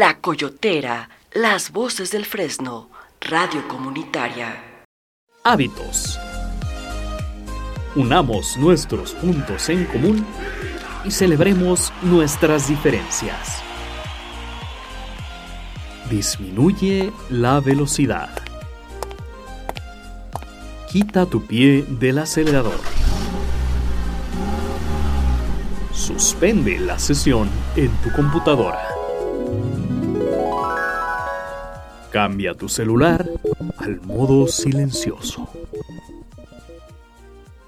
La Coyotera, las voces del Fresno, radio comunitaria. Hábitos. Unamos nuestros puntos en común y celebremos nuestras diferencias. Disminuye la velocidad. Quita tu pie del acelerador. Suspende la sesión en tu computadora. Cambia tu celular al modo silencioso.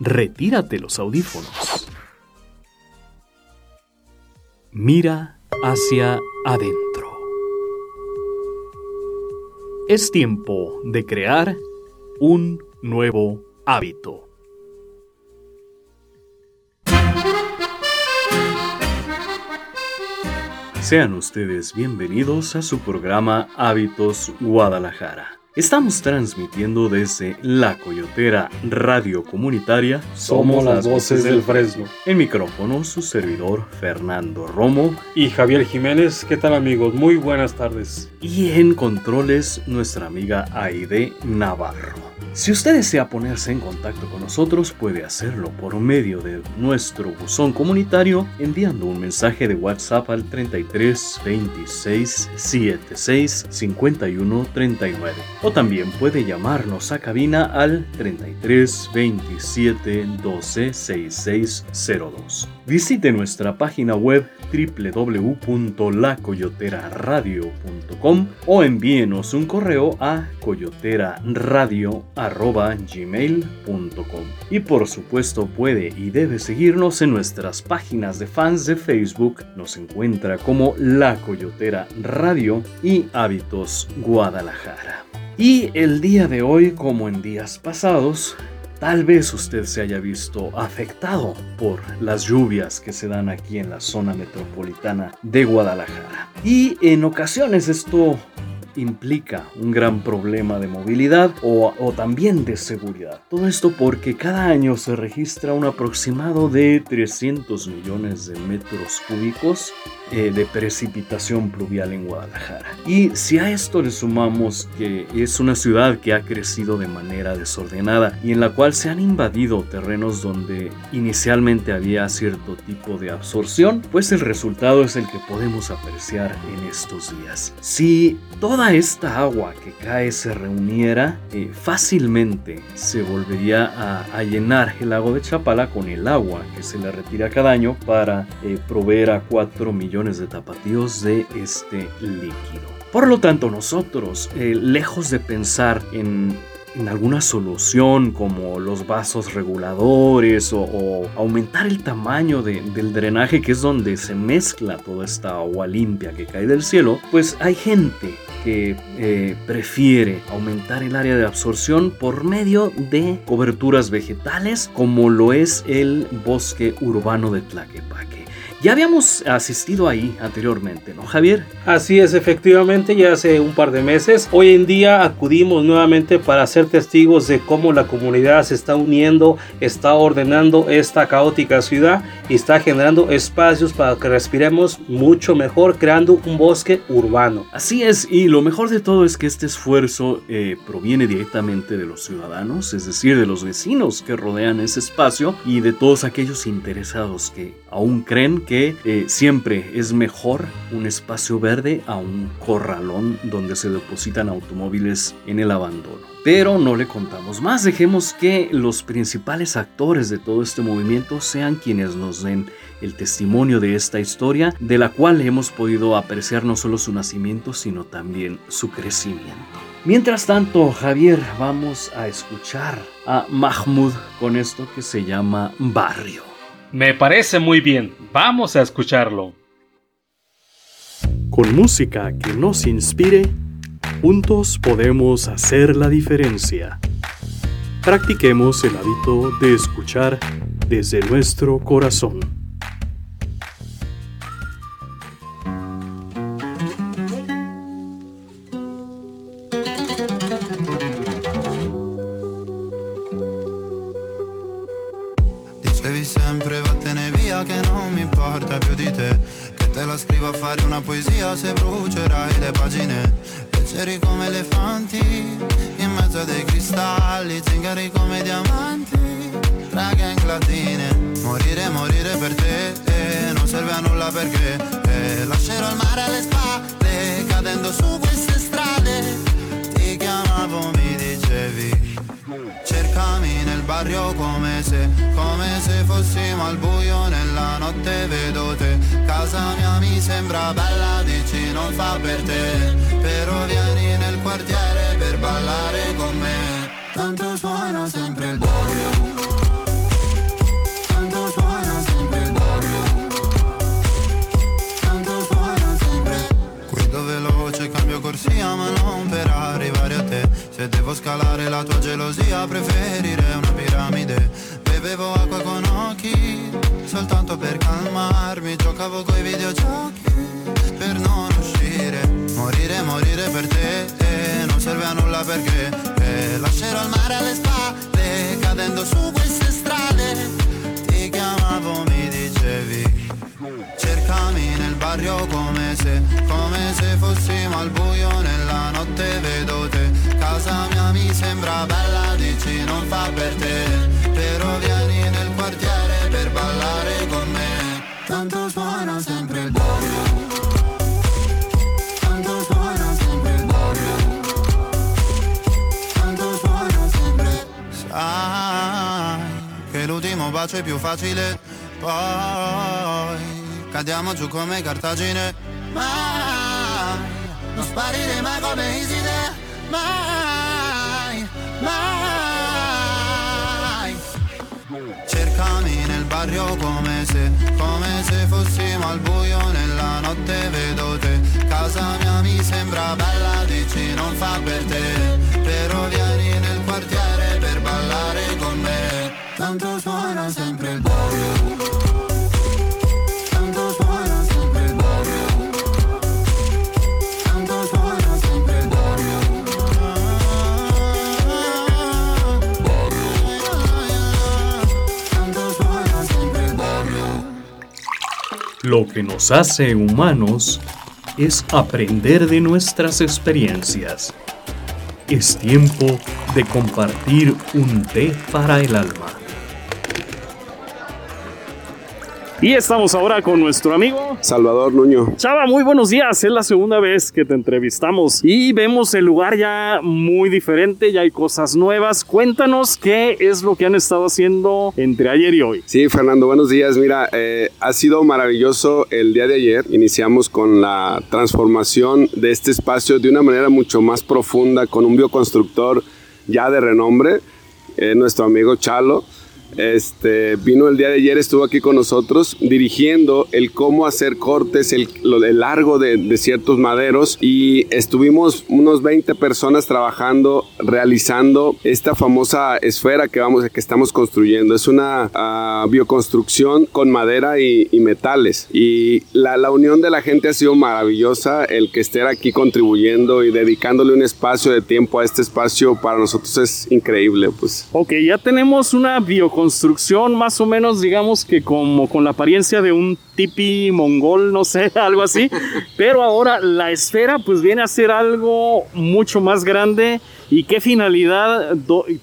Retírate los audífonos. Mira hacia adentro. Es tiempo de crear un nuevo hábito. Sean ustedes bienvenidos a su programa Hábitos Guadalajara. Estamos transmitiendo desde La Coyotera Radio Comunitaria. Somos las voces del Fresno. En micrófono, su servidor Fernando Romo. Y Javier Jiménez. ¿Qué tal amigos? Muy buenas tardes. Y en controles, nuestra amiga Aide Navarro. Si usted desea ponerse en contacto con nosotros, puede hacerlo por medio de nuestro buzón comunitario enviando un mensaje de WhatsApp al 33 26 76 51 39. O también puede llamarnos a cabina al 33 27 12 6602. Visite nuestra página web www.lacoyoteraradio.com o envíenos un correo a coyoteraradio.gmail.com Y por supuesto puede y debe seguirnos en nuestras páginas de fans de Facebook. Nos encuentra como La Coyotera Radio y Hábitos Guadalajara. Y el día de hoy, como en días pasados, Tal vez usted se haya visto afectado por las lluvias que se dan aquí en la zona metropolitana de Guadalajara. Y en ocasiones esto implica un gran problema de movilidad o, o, también de seguridad. Todo esto porque cada año se registra un aproximado de 300 millones de metros cúbicos eh, de precipitación pluvial en Guadalajara. Y si a esto le sumamos que es una ciudad que ha crecido de manera desordenada y en la cual se han invadido terrenos donde inicialmente había cierto tipo de absorción, pues el resultado es el que podemos apreciar en estos días. Si toda esta agua que cae se reuniera, eh, fácilmente se volvería a, llenar el lago de Chapala con el agua que se le retira cada año para eh, proveer a 4 millones de tapatíos de este líquido. Por lo tanto, nosotros, eh, lejos de pensar en, en, alguna solución como los vasos reguladores o, aumentar el tamaño de, del drenaje, que es donde se mezcla toda esta agua limpia que cae del cielo, pues hay gente que eh, prefiere aumentar el área de absorción por medio de coberturas vegetales como lo es el bosque urbano de Tlaquepaque. Ya habíamos asistido ahí anteriormente, ¿no, Javier? Así es, efectivamente, ya hace un par de meses. Hoy en día acudimos nuevamente para ser testigos de cómo la comunidad se está uniendo, está ordenando esta caótica ciudad y está generando espacios para que respiremos mucho mejor, creando un bosque urbano. Así es, y lo mejor de todo es que este esfuerzo eh, proviene directamente de los ciudadanos, es decir, de los vecinos que rodean ese espacio y de todos aquellos interesados que aún creen que que eh, siempre es mejor un espacio verde a un corralón donde se depositan automóviles en el abandono. Pero no le contamos más, dejemos que los principales actores de todo este movimiento sean quienes nos den el testimonio de esta historia, de la cual hemos podido apreciar no solo su nacimiento, sino también su crecimiento. Mientras tanto, Javier, vamos a escuchar a Mahmoud con esto que se llama Barrio. Me parece muy bien. Vamos a escucharlo. Con música que nos inspire, juntos podemos hacer la diferencia. Practiquemos el hábito de escuchar desde nuestro corazón. Cristalli Zingari come diamanti Tra gang latine Morire, morire per te eh, Non serve a nulla perché eh, Lascerò il mare alle spalle Cadendo su queste strade. Ti chiamavo, mi dicevi Cercami nel barrio come se, come se fossimo al buio nella notte vedo te. Casa mia mi sembra bella, dici non fa per te. Però vieni nel quartiere ballare con me. Tanto suona sempre il barrio Tanto suona sempre il barrio Tanto suona sempre. Guido veloce, cambio corsia ma non per arrivare a te. Se devo scalare la tua gelosia preferirei una piramide. Bevevo acqua con occhi Soltanto per calmarmi. Giocavo coi videogiochi Per non uscire. Morire, morire per te serve a nulla perché eh, Lascerò il mare alle spalle Cadendo su queste strade. Ti chiamavo, mi dicevi Cercami nel barrio come se, come se fossimo al buio nella notte vedo te. Casa mia mi sembra bella, dici non fa per te. Però vieni nel quartiere è più facile. Poi cadiamo giù come cartagine. Mai non sparire mai come Iside. Mai, mai. Cercami nel barrio come se, come se fossimo al buio nella notte vedo te. Casa mia mi sembra bella, dici non fa per te Lo que nos hace humanos es aprender de nuestras experiencias. Es tiempo de compartir un té para el alma. Y estamos ahora con nuestro amigo Salvador Nuño. Chava, muy buenos días. Es la segunda vez que te entrevistamos y vemos el lugar ya muy diferente, ya hay cosas nuevas. Cuéntanos qué es lo que han estado haciendo entre ayer y hoy. Sí, Fernando, buenos días. Mira, eh, ha sido maravilloso el día de ayer. Iniciamos con la transformación de este espacio de una manera mucho más profunda con un bioconstructor ya de renombre, eh, nuestro amigo Chalo. Este, vino el día de ayer, estuvo aquí con nosotros dirigiendo el cómo hacer cortes, el, lo, el largo de, de, ciertos maderos y estuvimos unos 20 personas trabajando, realizando esta famosa esfera que, vamos, que estamos construyendo. Es una uh, bioconstrucción con madera y, y metales y la, la, unión de la gente ha sido maravillosa, el que esté aquí contribuyendo y dedicándole un espacio de tiempo a este espacio para nosotros es increíble. Pues. Ok, ya tenemos una bioconstrucción construcción más o menos, digamos que como con la apariencia de un tipi mongol, no sé, algo así. Pero ahora la esfera pues viene a ser algo mucho más grande. ¿Y qué finalidad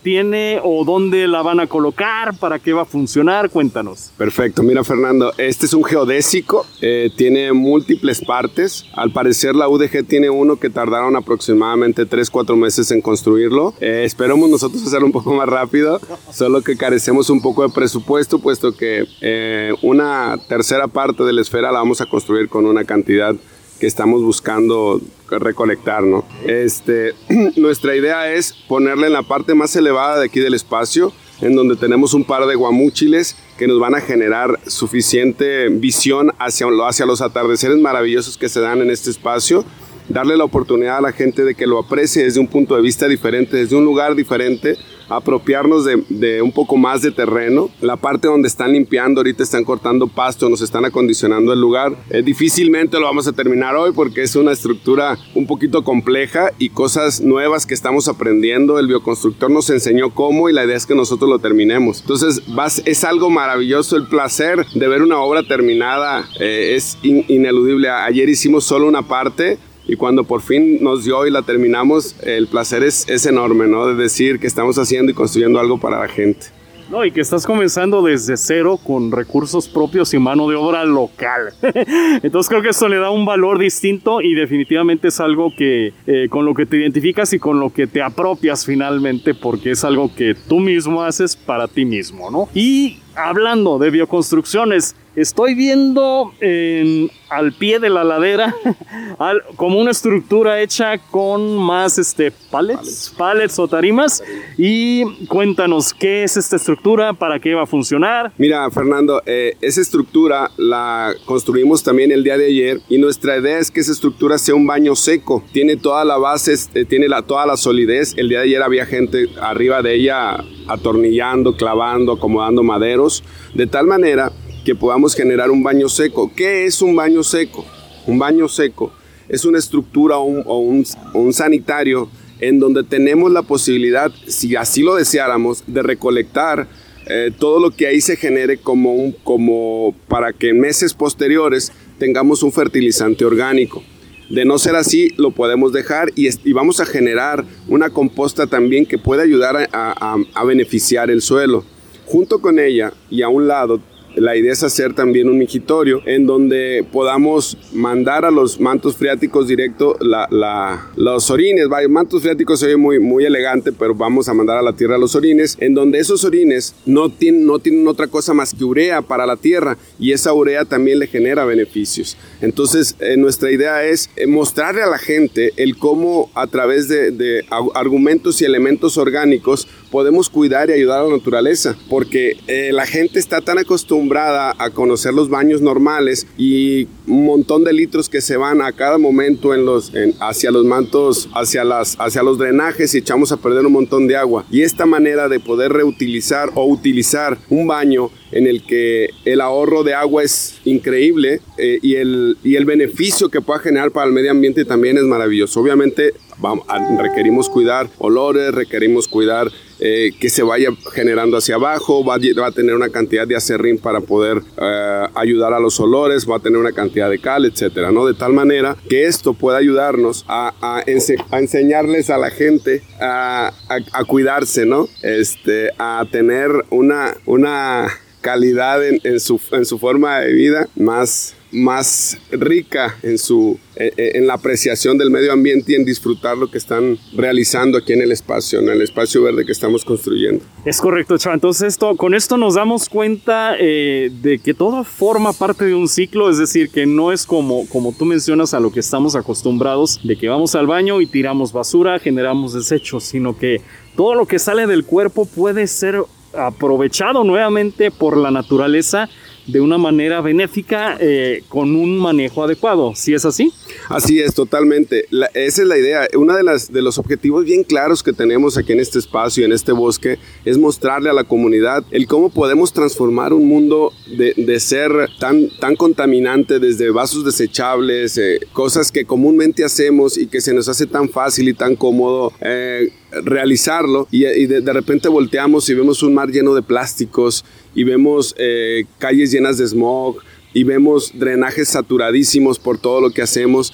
tiene o dónde la van a colocar? ¿Para qué va a funcionar? Cuéntanos. Perfecto, mira Fernando, este es un geodésico, eh, tiene múltiples partes. Al parecer la UDG tiene uno que tardaron aproximadamente 3-4 meses en construirlo. Eh, esperamos nosotros hacerlo un poco más rápido, solo que carecemos un poco de presupuesto, puesto que eh, una tercera parte de la esfera la vamos a construir con una cantidad que estamos buscando recolectar, ¿no? Este, nuestra idea es ponerle en la parte más elevada de aquí del espacio, en donde tenemos un par de guamúchiles que nos van a generar suficiente visión hacia, hacia los atardeceres maravillosos que se dan en este espacio, darle la oportunidad a la gente de que lo aprecie desde un punto de vista diferente, desde un lugar diferente, apropiarnos de, un poco más de terreno. La parte donde están limpiando, ahorita están cortando pasto, nos están acondicionando el lugar. Eh, difícilmente lo vamos a terminar hoy porque es una estructura un poquito compleja y cosas nuevas que estamos aprendiendo. El bioconstructor nos enseñó cómo y la idea es que nosotros lo terminemos. Entonces es algo maravilloso. El placer de ver una obra terminada eh, es ineludible. Ayer hicimos solo una parte y cuando por fin nos dio y la terminamos, el placer es, es enorme, ¿no? De decir que estamos haciendo y construyendo algo para la gente. No, y que estás comenzando desde cero con recursos propios y mano de obra local. Entonces creo que esto le da un valor distinto y definitivamente es algo que eh, con lo que te identificas y con lo que te apropias finalmente porque es algo que tú mismo haces para ti mismo, ¿no? Y hablando de bioconstrucciones, estoy viendo en al pie de la ladera, como una estructura hecha con más este, pallets, pallets o tarimas. Y cuéntanos, ¿qué es esta estructura? ¿Para qué va a funcionar? Mira, Fernando, eh, esa estructura la construimos también el día de ayer y nuestra idea es que esa estructura sea un baño seco. Tiene toda la base, eh, tiene la, toda la solidez. El día de ayer había gente arriba de ella atornillando, clavando, acomodando maderos, de tal manera que podamos generar un baño seco. ¿Qué es un baño seco? Un baño seco es una estructura o un, un, sanitario en donde tenemos la posibilidad, si así lo deseáramos, de recolectar eh, todo lo que ahí se genere como, un, como para que en meses posteriores tengamos un fertilizante orgánico. De no ser así, lo podemos dejar y, y vamos a generar una composta también que puede ayudar a, a, a beneficiar el suelo. Junto con ella y a un lado la idea es hacer también un migitorio en donde podamos mandar a los mantos freáticos directo los orines. mantos freáticos se muy, muy elegante, pero vamos a mandar a la tierra los orines, en donde esos orines no tienen, no tienen otra cosa más que urea para la tierra y esa urea también le genera beneficios. Entonces, eh, nuestra idea es eh, mostrarle a la gente el cómo a través de, de argumentos y elementos orgánicos podemos cuidar y ayudar a la naturaleza, porque eh, la gente está tan acostumbrada a conocer los baños normales y un montón de litros que se van a cada momento en los, hacia los mantos, hacia, las, hacia los drenajes y echamos a perder un montón de agua. Y esta manera de poder reutilizar o utilizar un baño en el que el ahorro de agua es increíble eh, y, el, y el beneficio que pueda generar para el medio ambiente también es maravilloso. Obviamente vamos, requerimos cuidar olores, requerimos cuidar eh, que se vaya generando hacia abajo, va, va, a tener una cantidad de acerrín para poder eh, ayudar a los olores, va a tener una cantidad de cal, etcétera, ¿no? De tal manera que esto pueda ayudarnos a, a, a enseñarles a la gente a, a, cuidarse, ¿no? Este, a tener una, una calidad en, su, en su forma de vida más más rica en, su, eh, eh, en la apreciación del medio ambiente y en disfrutar lo que están realizando aquí en el espacio, en el espacio verde que estamos construyendo. Es correcto, Chava. Entonces, esto, con esto nos damos cuenta eh, de que todo forma parte de un ciclo, es decir, que no es como, como tú mencionas a lo que estamos acostumbrados, de que vamos al baño y tiramos basura, generamos desechos, sino que todo lo que sale del cuerpo puede ser aprovechado nuevamente por la naturaleza de una manera benéfica eh, con un manejo adecuado. ¿Sí es así? Así es, totalmente. esa es la idea. Uno de, de los objetivos bien claros que tenemos aquí en este espacio, en este bosque, es mostrarle a la comunidad el cómo podemos transformar un mundo de, de ser tan, tan contaminante desde vasos desechables, eh, cosas que comúnmente hacemos y que se nos hace tan fácil y tan cómodo. Eh, realizarlo y, de, repente volteamos y vemos un mar lleno de plásticos y vemos eh, calles llenas de smog y vemos drenajes saturadísimos por todo lo que hacemos.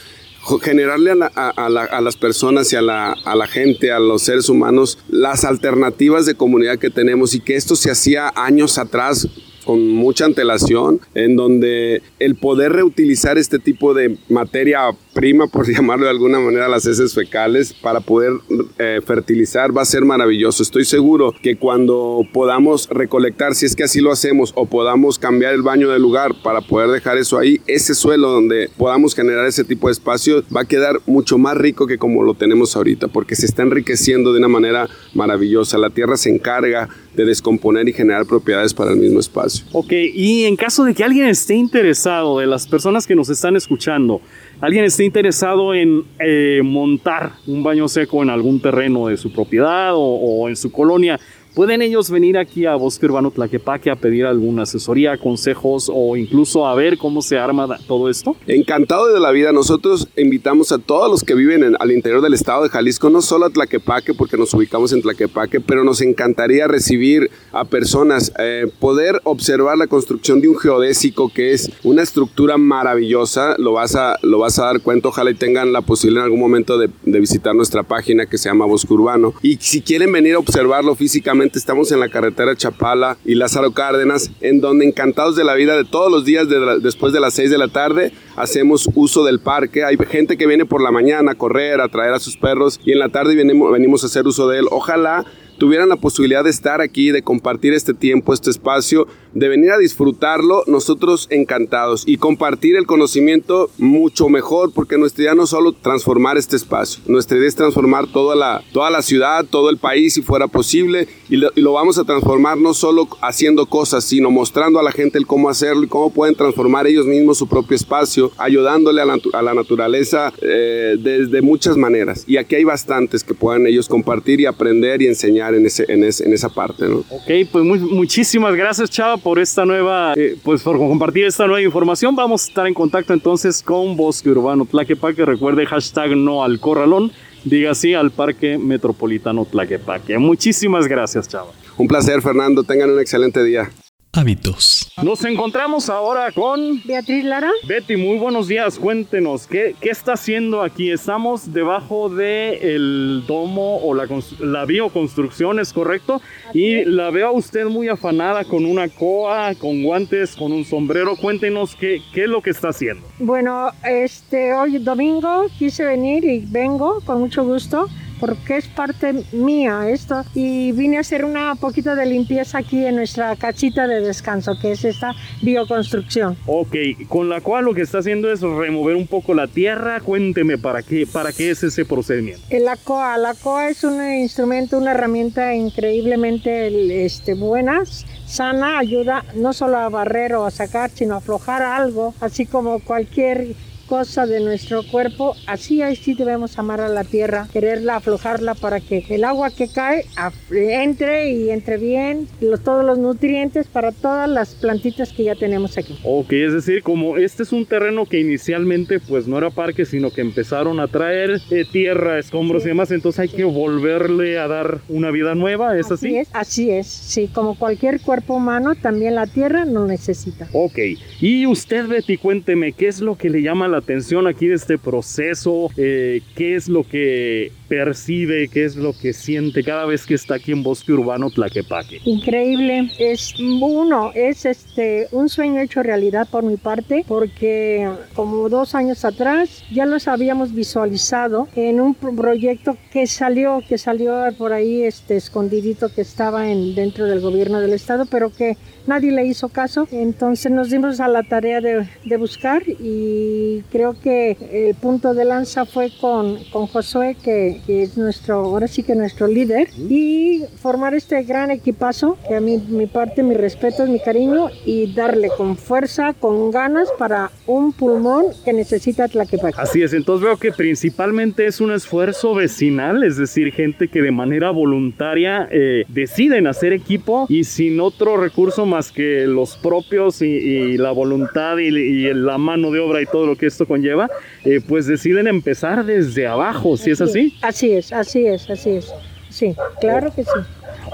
Generarle a, las personas y a la gente, a los seres humanos, las alternativas de comunidad que tenemos y que esto se hacía años atrás con mucha antelación, en donde el poder reutilizar este tipo de materia prima, por llamarlo de alguna manera, las heces fecales para poder eh, fertilizar va a ser maravilloso. Estoy seguro que cuando podamos recolectar, si es que así lo hacemos, o podamos cambiar el baño del lugar para poder dejar eso ahí, ese suelo donde podamos generar ese tipo de espacio va a quedar mucho más rico que como lo tenemos ahorita, porque se está enriqueciendo de una manera maravillosa. La tierra se encarga de descomponer y generar propiedades para el mismo espacio. Ok, y en caso de que alguien esté interesado, de las personas que nos están escuchando, alguien esté interesado en eh, montar un baño seco en algún terreno de su propiedad o en su colonia, ¿Pueden ellos venir aquí a Bosque Urbano Tlaquepaque a pedir alguna asesoría, consejos o incluso a ver cómo se arma todo esto? Encantado de la vida. Nosotros invitamos a todos los que viven al interior del estado de Jalisco, no solo a Tlaquepaque, porque nos ubicamos en Tlaquepaque, pero nos encantaría recibir a personas, eh, poder observar la construcción de un geodésico que es una estructura maravillosa. Lo vas a, lo vas a dar cuenta. Ojalá y tengan la posibilidad en algún momento de, de visitar nuestra página que se llama Bosque Urbano. Y si quieren venir a observarlo físicamente, estamos en la carretera Chapala y Lázaro Cárdenas, en donde encantados de la vida de todos los días después de las 6 de la tarde hacemos uso del parque. Hay gente que viene por la mañana a correr, a traer a sus perros y en la tarde venimos, venimos a hacer uso de él. Ojalá tuvieran la posibilidad de estar aquí, de compartir este tiempo, este espacio, de venir a disfrutarlo, nosotros encantados y compartir el conocimiento mucho mejor, porque nuestra idea no es solo transformar este espacio, nuestra idea es transformar toda la, toda la ciudad, todo el país si fuera posible, y lo, vamos a transformar no solo haciendo cosas, sino mostrando a la gente el cómo hacerlo y cómo pueden transformar ellos mismos su propio espacio, ayudándole a la, naturaleza eh, desde muchas maneras. Y aquí hay bastantes que puedan ellos compartir y aprender y enseñar en, ese, en, esa parte. ¿no? Ok, pues muchísimas gracias Chava por esta nueva, eh, pues por compartir esta nueva información. Vamos a estar en contacto entonces con Bosque Urbano Tlaquepaque. Recuerde hashtag no al corralón. Diga sí al Parque Metropolitano Tlaquepaque. Muchísimas gracias, Chava. Un placer, Fernando. Tengan un excelente día. Hábitos. Nos encontramos ahora con Beatriz Lara. Betty. Muy buenos días. Cuéntenos, ¿qué, qué está haciendo aquí? Estamos debajo del el domo o la, la bioconstrucción, ¿es correcto? y la veo a usted muy afanada con una coa, con guantes, con un sombrero. Cuéntenos qué, qué es lo que está haciendo. Bueno, este, hoy domingo quise venir y vengo con mucho gusto porque es parte mía esto y vine a hacer una poquito de limpieza aquí en nuestra cachita de descanso que es esta bioconstrucción. Ok, con la cual lo que está haciendo es remover un poco la tierra. Cuénteme para qué, para qué es ese procedimiento. La coa, la coa es un instrumento, una herramienta increíblemente este, buena sana, ayuda no solo a barrer o a sacar, sino a aflojar algo, así como cualquier cosa de nuestro cuerpo, así ahí sí debemos amar a la tierra, quererla, aflojarla para que el agua que cae entre y entre bien los, todos los nutrientes para todas las plantitas que ya tenemos aquí. Ok, es decir, como este es un terreno que inicialmente pues no era parque, sino que empezaron a traer eh, tierra, escombros Sí. y demás, entonces hay Sí. que volverle a dar una vida nueva, ¿es así? es, así es, sí, como cualquier cuerpo humano, también la tierra lo necesita. Ok, y usted Betty, cuénteme, ¿qué es lo que le llama la atención aquí de este proceso? Eh, ¿Qué es lo que percibe? ¿Qué es lo que siente cada vez que está aquí en Bosque Urbano Tlaquepaque? Increíble, es uno, es este un sueño hecho realidad por mi parte, porque como dos años atrás ya los habíamos visualizado en un pro- proyecto que salió, que salió por ahí este escondidito que estaba en, dentro del gobierno del estado, pero que nadie le hizo caso. Entonces nos dimos a la tarea de, de buscar y creo que el punto de lanza fue con, con Josué, que, que es nuestro, ahora sí que nuestro líder, y formar este gran equipazo, que a mí, mi parte, mi respeto, mi cariño, y darle con fuerza, con ganas para un pulmón que necesita Tlaquepaque. Así es, entonces veo que principalmente es un esfuerzo vecinal, es decir, gente que de manera voluntaria eh, deciden hacer equipo y sin otro recurso más que los propios y, y la voluntad y, y la mano de obra y todo lo que esto conlleva, eh, pues deciden empezar desde abajo, ¿si es así? Así es, así es, así es. Sí, claro que sí.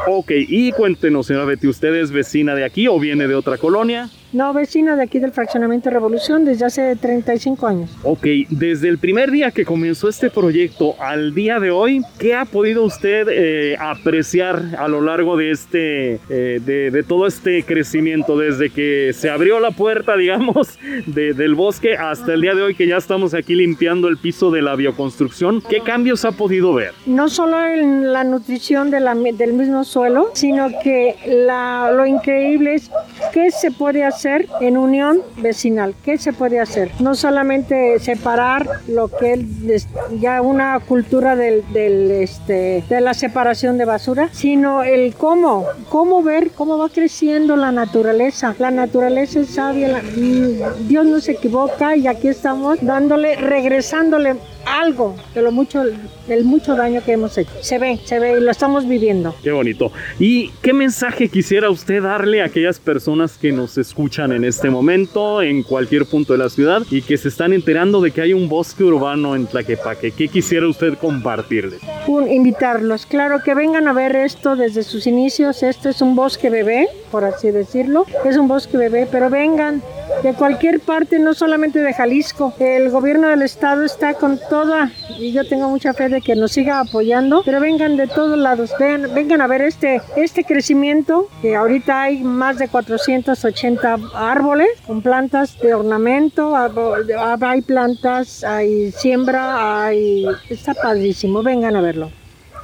Ok, y cuéntenos, señora Betty, ¿usted es vecina de aquí o viene de otra colonia? No, vecina de aquí del fraccionamiento Revolución desde hace 35 años. Ok, desde el primer día que comenzó este proyecto al día de hoy, ¿qué ha podido usted eh, apreciar a lo largo de este, eh, de, de todo este crecimiento, desde que se abrió la puerta, digamos, de- del bosque hasta el día de hoy que ya estamos aquí limpiando el piso de la bioconstrucción? ¿Qué cambios ha podido ver? No solo en la nutrición de la del mismo suelo, sino que la- lo increíble es qué se puede hacer hacer en unión vecinal? ¿Qué se puede hacer? No solamente separar lo que es ya una cultura del, del, este, de la separación de basura, sino el cómo, cómo ver cómo va creciendo la naturaleza. La naturaleza es sabia, mm, Dios no se equivoca y aquí estamos dándole, regresándole algo de lo mucho, del mucho daño que hemos hecho. Se ve, se ve y lo estamos viviendo. Qué bonito. ¿Y qué mensaje quisiera usted darle a aquellas personas que nos escuchan en este momento, en cualquier punto de la ciudad, y que se están enterando de que hay un bosque urbano en Tlaquepaque? ¿Qué quisiera usted compartirles? Un, invitarlos, claro, que vengan a ver esto desde sus inicios. Este es un bosque bebé, por así decirlo. Es un bosque bebé, pero vengan de cualquier parte, no solamente de Jalisco. El gobierno del estado está con toda, y yo tengo mucha fe de que nos siga apoyando, pero vengan de todos lados, vengan, vengan a ver este, este crecimiento, que ahorita hay más de 480 árboles con plantas de ornamento, hay plantas, hay siembra, hay... está padrísimo, vengan a verlo.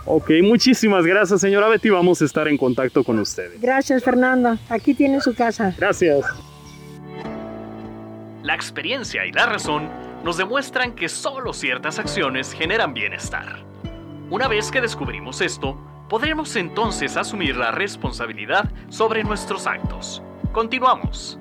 Ok, muchísimas gracias señora Betty, vamos a estar en contacto con ustedes. Gracias Fernando, aquí tiene su casa. Gracias. La experiencia y la razón nos demuestran que solo ciertas acciones generan bienestar. Una vez que descubrimos esto, podremos entonces asumir la responsabilidad sobre nuestros actos. Continuamos.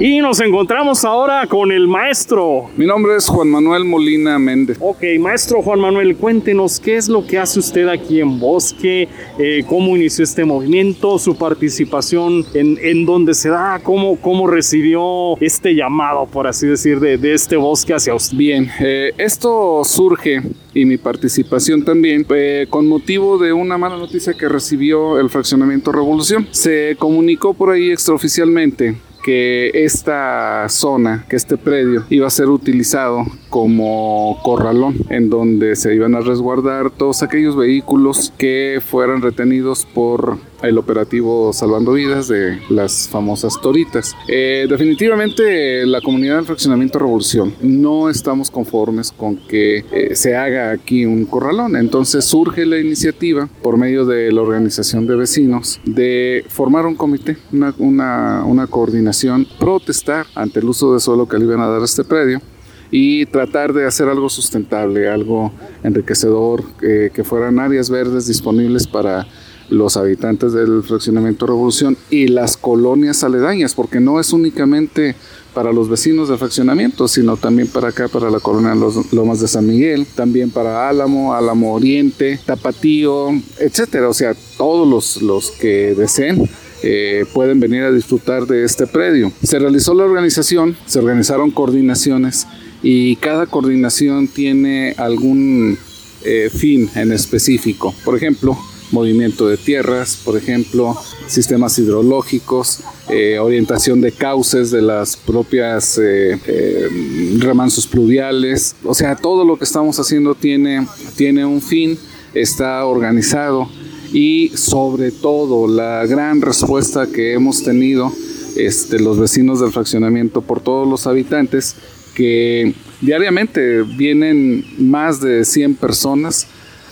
Y nos encontramos ahora con el maestro. Mi nombre es Juan Manuel Molina Méndez. Ok, maestro Juan Manuel, cuéntenos qué es lo que hace usted aquí en Bosque, eh, cómo inició este movimiento, su participación en, en dónde se da, cómo, cómo recibió este llamado, por así decir, de, de este bosque hacia usted. Bien, eh, esto surge y mi participación también eh, con motivo de una mala noticia que recibió el fraccionamiento Revolución. Se comunicó por ahí extraoficialmente que esta zona, que este predio iba a ser utilizado como corralón en donde se iban a resguardar todos aquellos vehículos que fueran retenidos por el operativo Salvando Vidas de las famosas Toritas. Eh, definitivamente la comunidad del fraccionamiento Revolución no estamos conformes con que eh, se haga aquí un corralón. Entonces surge la iniciativa por medio de la organización de vecinos de formar un comité, una, una, una coordinación, protestar ante el uso de suelo que le iban a dar a este predio y tratar de hacer algo sustentable, algo enriquecedor, que fueran áreas verdes disponibles para los habitantes del fraccionamiento Revolución y las colonias aledañas, porque no es únicamente para los vecinos del fraccionamiento, sino también para acá, para la colonia Los Lomas de San Miguel, también para Álamo, Álamo Oriente, Tapatío, etcétera. O sea, todos los, los que deseen eh, pueden venir a disfrutar de este predio. Se realizó la organización, se organizaron coordinaciones y cada coordinación tiene algún eh, fin en específico. Por ejemplo, movimiento de tierras, por ejemplo, sistemas hidrológicos, eh, orientación de cauces de las propias eh, remansos pluviales. O sea, todo lo que estamos haciendo tiene, tiene un fin, está organizado y sobre todo la gran respuesta que hemos tenido este, los vecinos del fraccionamiento por todos los habitantes que diariamente vienen más de 100 personas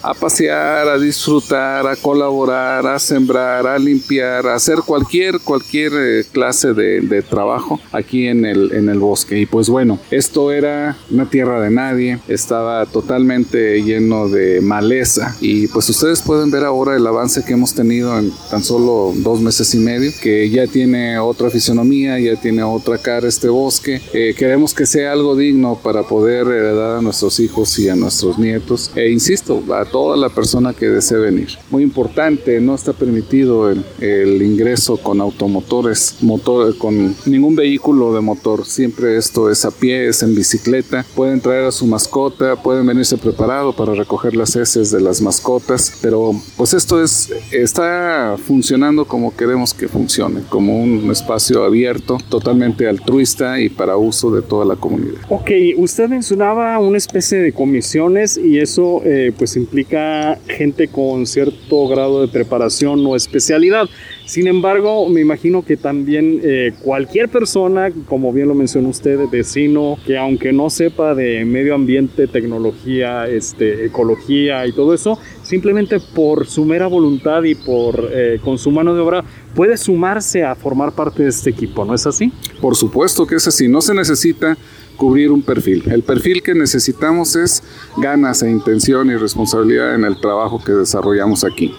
a pasear, a disfrutar, a colaborar, a sembrar, a limpiar, a hacer cualquier, cualquier eh, clase de, de, trabajo aquí en el, en el bosque. Y pues bueno, esto era una tierra de nadie, estaba totalmente lleno de maleza y pues ustedes pueden ver ahora el avance que hemos tenido en tan solo dos meses y medio, que ya tiene otra fisonomía, ya tiene otra cara este bosque. Eh, queremos que sea algo digno para poder heredar a nuestros hijos y a nuestros nietos. E insisto, a toda la persona que desee venir. Muy importante, no está permitido el, el ingreso con automotores, motor, con ningún vehículo de motor. Siempre esto es a pie, es en bicicleta. Pueden traer a su mascota, pueden venirse preparado para recoger las heces de las mascotas, pero pues esto es está funcionando como queremos que funcione, como un espacio abierto, totalmente altruista y para uso de toda la comunidad. Ok, usted mencionaba una especie de comisiones y eso eh, pues implica gente con cierto grado de preparación o especialidad. Sin embargo, me imagino que también eh, cualquier persona, como bien lo mencionó usted, vecino, que aunque no sepa de medio ambiente, tecnología, este, ecología y todo eso, simplemente por su mera voluntad y por eh, con su mano de obra puede sumarse a formar parte de este equipo, ¿no es así? Por supuesto que es así. No se necesita cubrir un perfil. El perfil que necesitamos es ganas e intención y responsabilidad en el trabajo que desarrollamos aquí.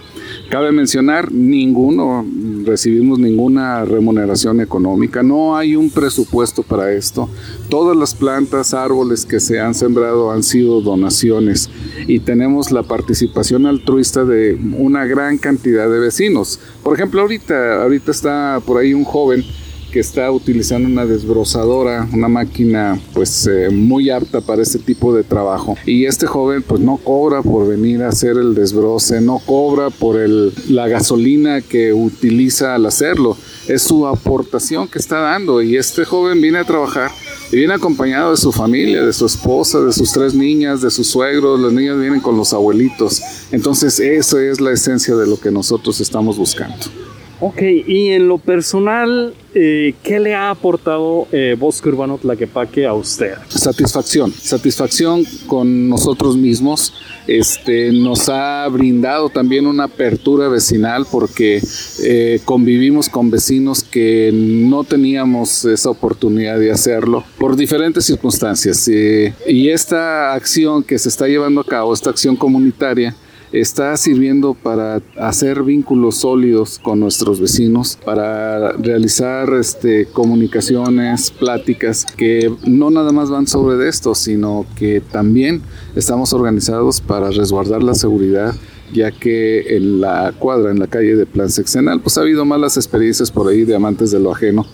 Cabe mencionar, ninguno recibimos ninguna remuneración económica, no hay un presupuesto para esto. Todas las plantas, árboles que se han sembrado han sido donaciones y tenemos la participación altruista de una gran cantidad de vecinos. Por ejemplo, ahorita, ahorita está por ahí un joven que está utilizando una desbrozadora, una máquina pues eh, muy apta para este tipo de trabajo. Y este joven pues no cobra por venir a hacer el desbroce, no cobra por el, la gasolina que utiliza al hacerlo. Es su aportación que está dando y este joven viene a trabajar y viene acompañado de su familia, de su esposa, de sus tres niñas, de sus suegros, los niños vienen con los abuelitos. Entonces, esa es la esencia de lo que nosotros estamos buscando. Ok, y en lo personal, eh, ¿qué le ha aportado eh, Bosque Urbano Tlaquepaque a usted? Satisfacción, satisfacción con nosotros mismos. Este, nos ha brindado también una apertura vecinal porque eh, convivimos con vecinos que no teníamos esa oportunidad de hacerlo por diferentes circunstancias. y esta acción que se está llevando a cabo, esta acción comunitaria, está sirviendo para hacer vínculos sólidos con nuestros vecinos, para realizar este, comunicaciones, pláticas que no nada más van sobre esto, sino que también estamos organizados para resguardar la seguridad ya que en la cuadra, en la calle de Plan Sexenal, pues ha habido malas experiencias por ahí de amantes de lo ajeno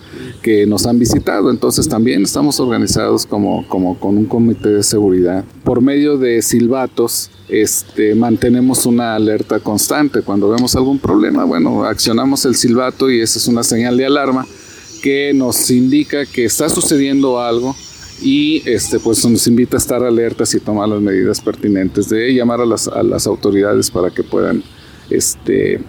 que nos han visitado. Entonces también estamos organizados como, como con un comité de seguridad. Por medio de silbatos, este, mantenemos una alerta constante. Cuando vemos algún problema, bueno, accionamos el silbato y esa es una señal de alarma que nos indica que está sucediendo algo y este, pues nos invita a estar alertas y tomar las medidas pertinentes de llamar a las, a las autoridades para que puedan este,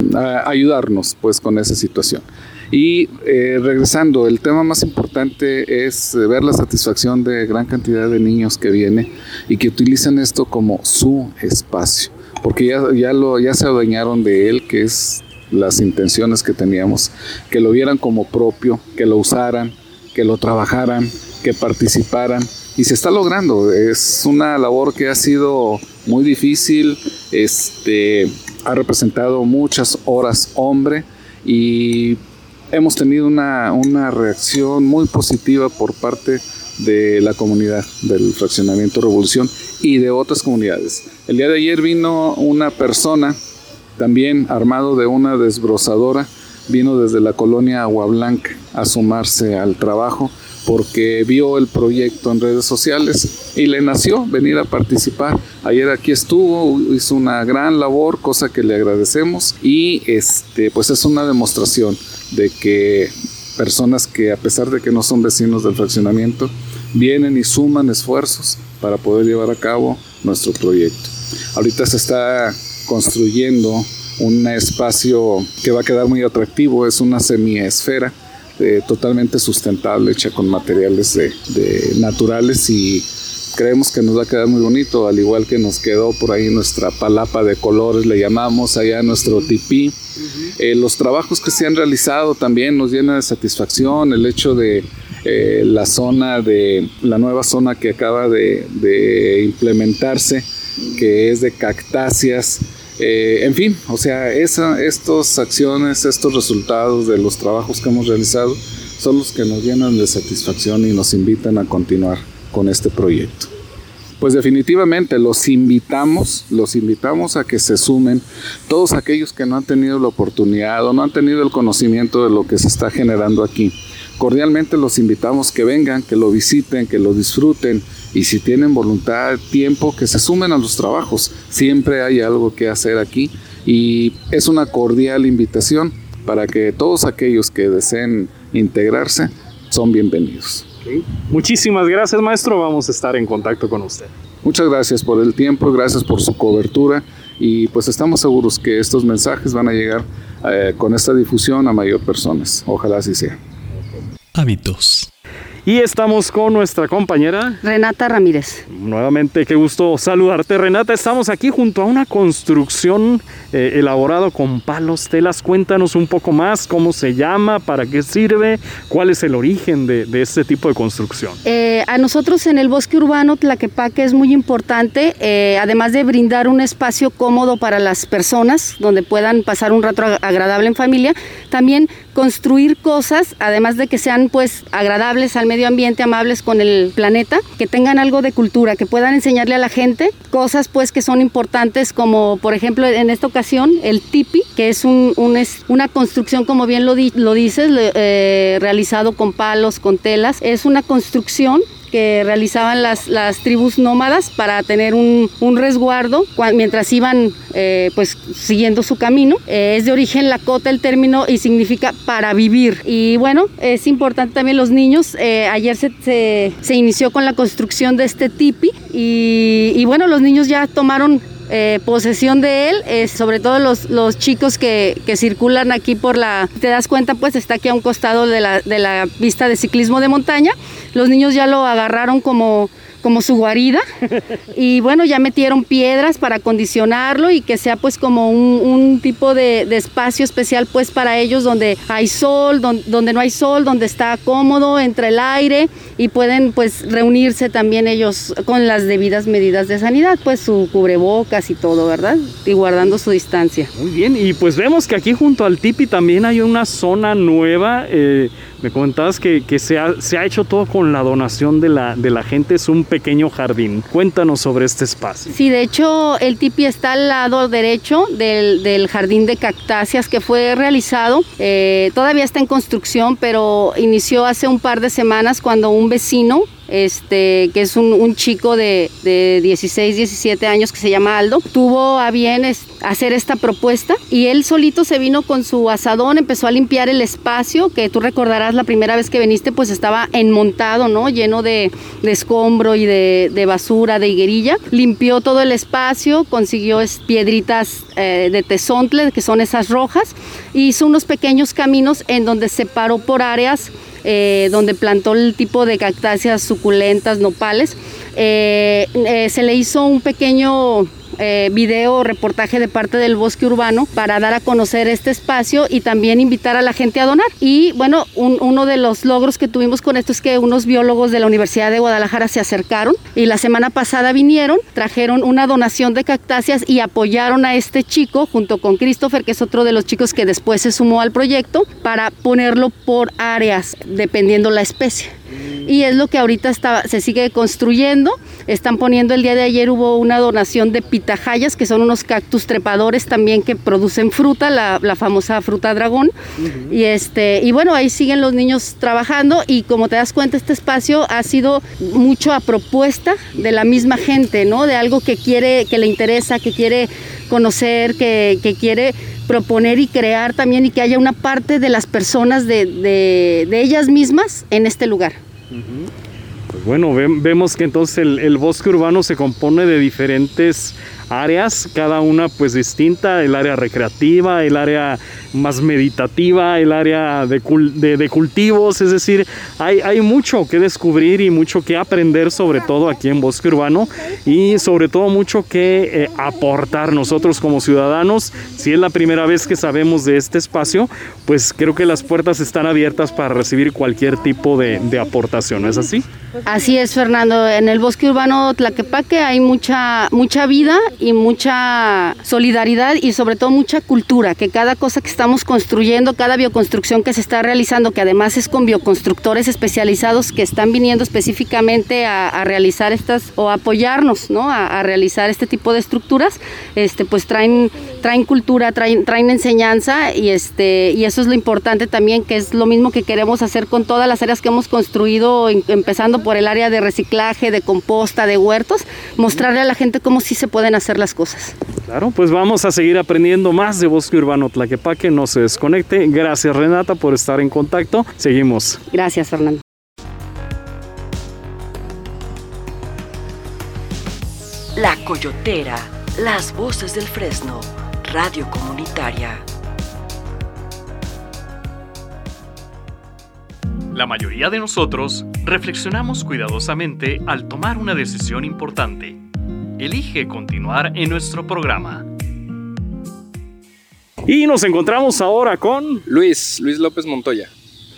ayudarnos pues con esa situación. Y eh, regresando, el tema más importante es ver la satisfacción de gran cantidad de niños que vienen y que utilizan esto como su espacio, porque ya, ya, lo, ya se adueñaron de él, que es las intenciones que teníamos, que lo vieran como propio, que lo usaran, que lo trabajaran, que participaran y se está logrando. Es una labor que ha sido muy difícil, este, ha representado muchas horas hombre y hemos tenido una, una reacción muy positiva por parte de la comunidad del fraccionamiento Revolución y de otras comunidades. El día de ayer vino una persona también armado de una desbrozadora, vino desde la colonia Agua Blanca a sumarse al trabajo porque vio el proyecto en redes sociales y le nació venir a participar. Ayer aquí estuvo, hizo una gran labor, cosa que le agradecemos y este pues es una demostración de que personas que a pesar de que no son vecinos del fraccionamiento vienen y suman esfuerzos para poder llevar a cabo nuestro proyecto. Ahorita se está construyendo un espacio que va a quedar muy atractivo, es una semiesfera eh, totalmente sustentable, hecha con materiales de, naturales y creemos que nos va a quedar muy bonito, al igual que nos quedó por ahí nuestra palapa de colores, le llamamos allá nuestro tipí. Eh, los trabajos que se han realizado también nos llenan de satisfacción, el hecho de eh, la zona de la nueva zona que acaba de, de implementarse, que es de cactáceas. Eh, en fin, o sea, estas acciones, estos resultados de los trabajos que hemos realizado son los que nos llenan de satisfacción y nos invitan a continuar con este proyecto. Pues definitivamente los invitamos, los invitamos a que se sumen todos aquellos que no han tenido la oportunidad o no han tenido el conocimiento de lo que se está generando aquí. Cordialmente los invitamos que vengan, que lo visiten, que lo disfruten, y si tienen voluntad, tiempo, que se sumen a los trabajos. Siempre hay algo que hacer aquí y es una cordial invitación para que todos aquellos que deseen integrarse son bienvenidos. Muchísimas gracias maestro, vamos a estar en contacto con usted. Muchas gracias por el tiempo, gracias por su cobertura y pues estamos seguros que estos mensajes van a llegar eh, con esta difusión a mayor personas. Ojalá así sea. Hábitos. Y estamos con nuestra compañera Renata Ramírez. Nuevamente, qué gusto saludarte, Renata. Estamos aquí junto a una construcción eh, elaborada con palos, telas. Cuéntanos un poco más cómo se llama, para qué sirve, cuál es el origen de, este tipo de construcción. Eh, a nosotros en el bosque urbano Tlaquepaque es muy importante, eh, además de brindar un espacio cómodo para las personas donde puedan pasar un rato agradable en familia, también construir cosas, además de que sean pues agradables al medio ambiente, amables con el planeta, que tengan algo de cultura, que puedan enseñarle a la gente cosas pues que son importantes como por ejemplo en esta ocasión el tipi, que es, un, una construcción como bien lo, lo dices, eh, realizado con palos, con telas, es una construcción que realizaban las, las tribus nómadas para tener un, un resguardo mientras iban eh, pues siguiendo su camino. Eh, es de origen lacota el término y significa para vivir. Y bueno, es importante también los niños. Eh, ayer se, se, inició con la construcción de este tipi y, y bueno, los niños ya tomaron eh, posesión de él, sobre todo los, los chicos que, que, circulan aquí por la, te das cuenta pues está aquí a un costado de la, de la pista de ciclismo de montaña, los niños ya lo agarraron como como su guarida y bueno, ya metieron piedras para acondicionarlo y que sea pues como un, tipo de, espacio especial pues para ellos donde hay sol, donde, no hay sol, donde está cómodo entre el aire y pueden pues reunirse también ellos con las debidas medidas de sanidad, pues su cubrebocas y todo, ¿verdad? Y guardando su distancia. Muy bien, y pues vemos que aquí junto al tipi también hay una zona nueva. Eh, me comentabas que, se, ha, hecho todo con la donación de la, gente, es un pequeño jardín. Cuéntanos sobre este espacio. Sí, de hecho el tipi está al lado derecho del, del jardín de cactáceas que fue realizado. Eh, todavía está en construcción, pero inició hace un par de semanas cuando un vecino este, que es un, chico de, 16, 17 años que se llama Aldo, tuvo a bien hacer esta propuesta y él solito se vino con su asadón, empezó a limpiar el espacio, que tú recordarás la primera vez que viniste, pues estaba enmontado, ¿no? Lleno de, escombro y de, basura, de higuerilla. Limpió todo el espacio, consiguió piedritas eh, de tesontle, que son esas rojas, y hizo unos pequeños caminos en donde separó por áreas eh, donde plantó el tipo de cactáceas suculentas, nopales. Eh, eh, se le hizo un pequeño eh, video o reportaje de parte del bosque urbano para dar a conocer este espacio y también invitar a la gente a donar. Y bueno, uno de los logros que tuvimos con esto es que unos biólogos de la Universidad de Guadalajara se acercaron y la semana pasada vinieron, trajeron una donación de cactáceas y apoyaron a este chico junto con Christopher, que es otro de los chicos que después se sumó al proyecto, para ponerlo por áreas dependiendo la especie y es lo que ahorita está, se sigue construyendo. Están poniendo el día de ayer hubo una donación de pitahayas, que son unos cactus trepadores también que producen fruta, la, famosa fruta dragón. Y este, y bueno, ahí siguen los niños trabajando y como te das cuenta, este espacio ha sido mucho a propuesta de la misma gente, ¿no? De algo que quiere, que le interesa, que quiere conocer, que, quiere proponer y crear también y que haya una parte de las personas de, de ellas mismas en este lugar. Pues bueno, vemos que entonces el, bosque urbano se compone de diferentes áreas, cada una pues distinta, el área recreativa, el área más meditativa, el área de, de, cultivos, es decir, hay, hay, mucho que descubrir y mucho que aprender sobre todo aquí en Bosque Urbano y sobre todo mucho que eh, aportar nosotros como ciudadanos. Si es la primera vez que sabemos de este espacio, pues creo que las puertas están abiertas para recibir cualquier tipo de, de aportación, ¿es así? Así es, Fernando. En el bosque urbano Tlaquepaque hay mucha, mucha vida y mucha solidaridad y sobre todo mucha cultura, que cada cosa que estamos construyendo, cada bioconstrucción que se está realizando, que además es con bioconstructores especializados que están viniendo específicamente a, realizar estas o apoyarnos, ¿no? A, realizar este tipo de estructuras, este, pues traen, traen cultura, traen, traen enseñanza y, este, y eso es lo importante también, que es lo mismo que queremos hacer con todas las áreas que hemos construido, empezando por el área de reciclaje, de composta, de huertos, mostrarle a la gente cómo sí se pueden hacer las cosas. Claro, pues vamos a seguir aprendiendo más de Bosque Urbano Tlaquepaque, no se desconecte. Gracias Renata por estar en contacto. Seguimos. Gracias Fernando. La Coyotera Las voces del Fresno, radio comunitaria. La mayoría de nosotros reflexionamos cuidadosamente al tomar una decisión importante. Elige continuar en nuestro programa. Y nos encontramos ahora con Luis, Luis López Montoya.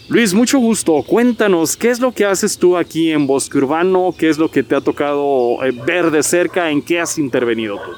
Luis, mucho gusto. Cuéntanos, ¿qué es lo que haces tú aquí en Bosque Urbano? ¿Qué es lo que te ha tocado eh, ver de cerca? ¿En qué has intervenido tú?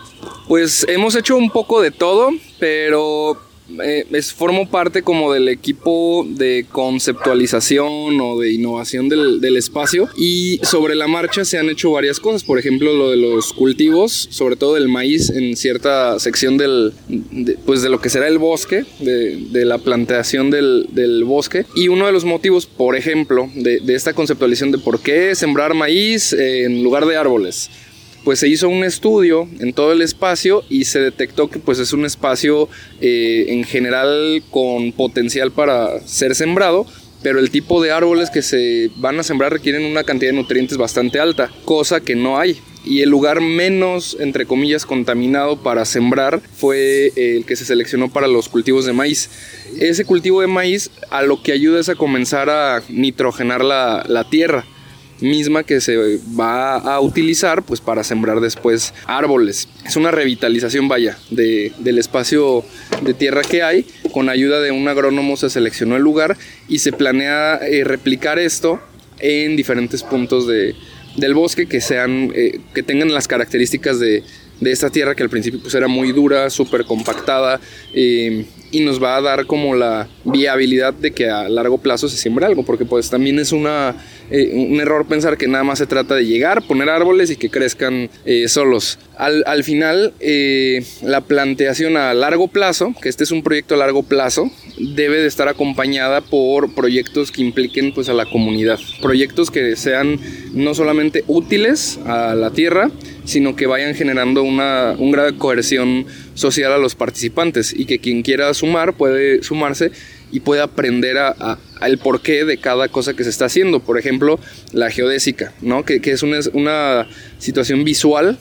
Pues hemos hecho un poco de todo, pero eh, es, formo parte como del equipo de conceptualización o de innovación del, del, espacio. Y sobre la marcha se han hecho varias cosas, por ejemplo lo de los cultivos, sobre todo del maíz en cierta sección del, de, pues de lo que será el bosque, de, la plantación del, del, bosque. Y uno de los motivos, por ejemplo, de, de esta conceptualización de por qué sembrar maíz en lugar de árboles pues se hizo un estudio en todo el espacio y se detectó que pues es un espacio eh, en general con potencial para ser sembrado, pero el tipo de árboles que se van a sembrar requieren una cantidad de nutrientes bastante alta, cosa que no hay. Y el lugar menos, entre comillas, contaminado para sembrar fue el que se seleccionó para los cultivos de maíz. Ese cultivo de maíz a lo que ayuda es a comenzar a nitrogenar la tierra misma que se va a utilizar pues para sembrar después árboles. Es una revitalización, vaya, de, del espacio de tierra que hay. Con ayuda de un agrónomo se seleccionó el lugar y se planea eh, replicar esto en diferentes puntos de, del bosque que, sean, eh, que tengan las características de, de, esta tierra que al principio pues era muy dura, súper compactada. Eh, y nos va a dar como la viabilidad de que a largo plazo se siembre algo, porque pues también es una, eh, un error pensar que nada más se trata de llegar, poner árboles y que crezcan eh, solos. Al, al final, la planteación a largo plazo, que este es un proyecto a largo plazo, debe de estar acompañada por proyectos que impliquen pues a la comunidad, proyectos que sean no solamente útiles a la tierra, sino que vayan generando una, un grado de coerción social a los participantes y que quien quiera sumar puede sumarse y puede aprender a, a, el porqué de cada cosa que se está haciendo. Por ejemplo, la geodésica, ¿no? que, que es una, una situación visual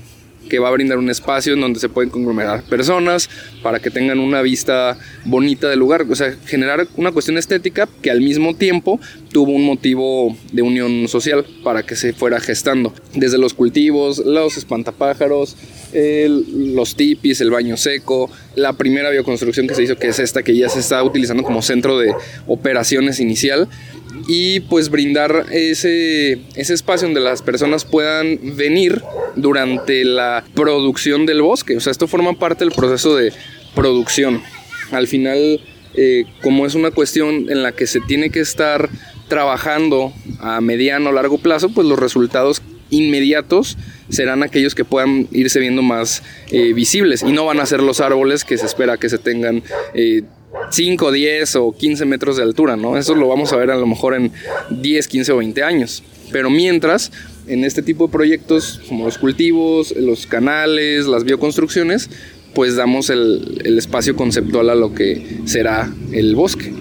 que va a brindar un espacio en donde se pueden conglomerar personas para que tengan una vista bonita del lugar, o sea, generar una cuestión estética que al mismo tiempo tuvo un motivo de unión social para que se fuera gestando, desde los cultivos, los espantapájaros, el, los tipis, el baño seco, la primera bioconstrucción que se hizo, que es esta que ya se está utilizando como centro de operaciones inicial, y pues brindar ese, ese espacio donde las personas puedan venir durante la producción del bosque. O sea, esto forma parte del proceso de producción. Al final, eh, como es una cuestión en la que se tiene que estar trabajando a mediano o largo plazo, pues los resultados inmediatos serán aquellos que puedan irse viendo más eh, visibles y no van a ser los árboles que se espera que se tengan eh, 5, 10 o 15 metros de altura, ¿no? Eso lo vamos a ver a lo mejor en 10, 15 o 20 años. Pero mientras, en este tipo de proyectos como los cultivos, los canales, las bioconstrucciones, pues damos el, el espacio conceptual a lo que será el bosque.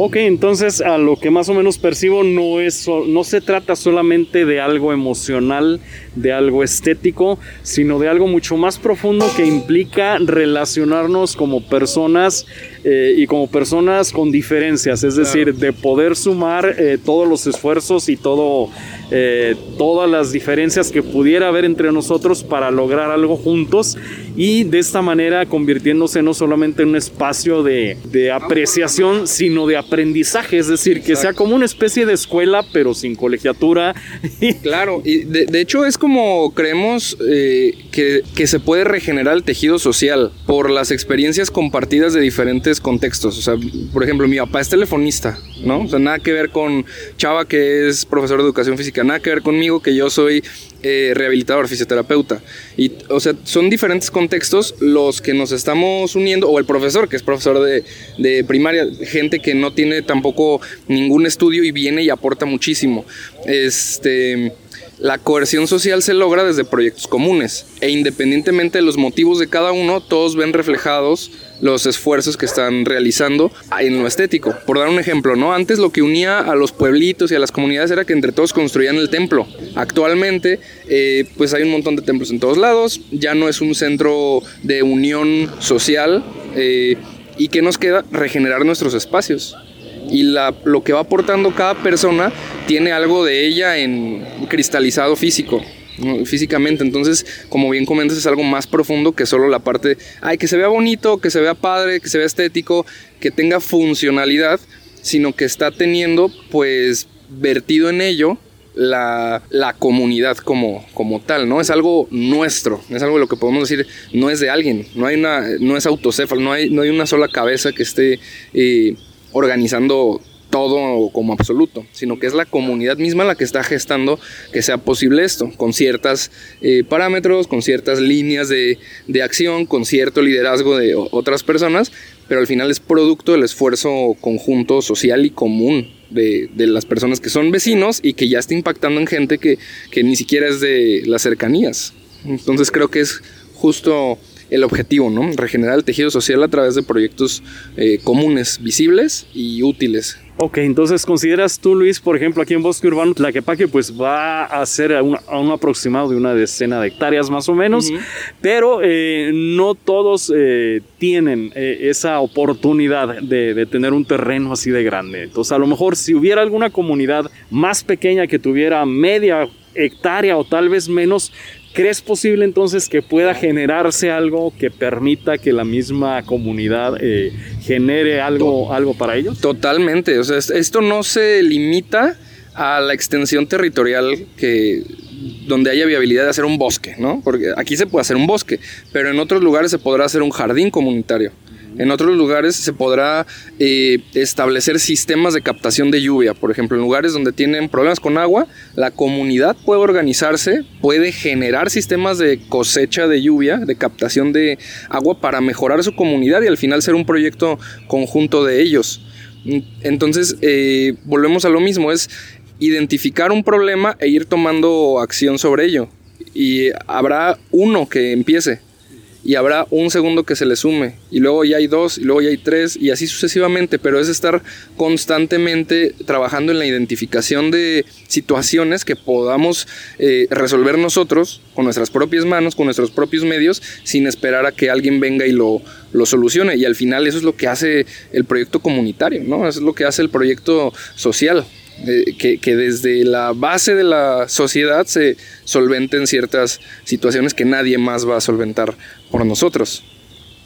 Ok, entonces a lo que más o menos percibo no es no se trata solamente de algo emocional, de algo estético, sino de algo mucho más profundo que implica relacionarnos como personas eh, y como personas con diferencias, es decir, de poder sumar eh, todos los esfuerzos y todo eh, todas las diferencias que pudiera haber entre nosotros para lograr algo juntos y de esta manera convirtiéndose no solamente en un espacio de, de apreciación, sino de aprendizaje, es decir, que sea como una especie de escuela, pero sin colegiatura. claro, y de, de hecho es como creemos eh, que, que, se puede regenerar el tejido social por las experiencias compartidas de diferentes contextos. O sea, por ejemplo, mi papá es telefonista, ¿no? O sea, nada que ver con Chava, que es profesor de educación física, nada que ver conmigo, que yo soy eh, rehabilitador, fisioterapeuta. Y, o sea, son diferentes contextos los que nos estamos uniendo, o el profesor, que es profesor de, de primaria, gente que no tiene tampoco ningún estudio y viene y aporta muchísimo. Este la coerción social se logra desde proyectos comunes e independientemente de los motivos de cada uno, todos ven reflejados los esfuerzos que están realizando en lo estético. Por dar un ejemplo, ¿no? Antes lo que unía a los pueblitos y a las comunidades era que entre todos construían el templo. Actualmente, eh, pues hay un montón de templos en todos lados, ya no es un centro de unión social eh, y que nos queda regenerar nuestros espacios. Y lo que va aportando cada persona tiene algo de ella en cristalizado físico físicamente. Entonces, como bien comentas, es algo más profundo que solo la parte, ay, que se vea bonito, que se vea padre, que se vea estético, que tenga funcionalidad, sino que está teniendo, pues, vertido en ello la, comunidad como, como tal, ¿no? Es algo nuestro, es algo de lo que podemos decir, no es de alguien, no hay una, no es autocéfalo, no hay, no hay una sola cabeza que esté eh, organizando todo como absoluto, sino que es la comunidad misma la que está gestando que sea posible esto, con ciertos eh, parámetros, con ciertas líneas de, de, acción, con cierto liderazgo de otras personas, pero al final es producto del esfuerzo conjunto social y común de, de, las personas que son vecinos y que ya está impactando en gente que, que ni siquiera es de las cercanías. Entonces creo que es justo el objetivo, ¿no? Regenerar el tejido social a través de proyectos eh, comunes, visibles y útiles. Ok, entonces consideras tú, Luis, por ejemplo, aquí en Bosque Urbano, Tlaquepaque, pues va a ser a un, aproximado de una decena de hectáreas más o menos, pero eh, no todos eh, tienen esa oportunidad de, de, tener un terreno así de grande. Entonces, a lo mejor si hubiera alguna comunidad más pequeña que tuviera media hectárea o tal vez menos, ¿Crees posible entonces que pueda generarse algo que permita que la misma comunidad eh, genere algo, algo para ellos? Totalmente, o sea, esto no se limita a la extensión territorial que donde haya viabilidad de hacer un bosque, ¿no? Porque aquí se puede hacer un bosque, pero en otros lugares se podrá hacer un jardín comunitario. En otros lugares se podrá eh, establecer sistemas de captación de lluvia. Por ejemplo, en lugares donde tienen problemas con agua, la comunidad puede organizarse, puede generar sistemas de cosecha de lluvia, de captación de agua para mejorar su comunidad y al final ser un proyecto conjunto de ellos. Entonces, eh, volvemos a lo mismo, es identificar un problema e ir tomando acción sobre ello. Y habrá uno que empiece, y habrá un segundo que se le sume y luego ya hay dos y luego ya hay tres y así sucesivamente, pero es estar constantemente trabajando en la identificación de situaciones que podamos eh, resolver nosotros con nuestras propias manos, con nuestros propios medios, sin esperar a que alguien venga y lo, lo solucione. Y al final eso es lo que hace el proyecto comunitario, ¿no? Eso es lo que hace el proyecto social. Eh, que, desde la base de la sociedad se solventen ciertas situaciones que nadie más va a solventar por nosotros.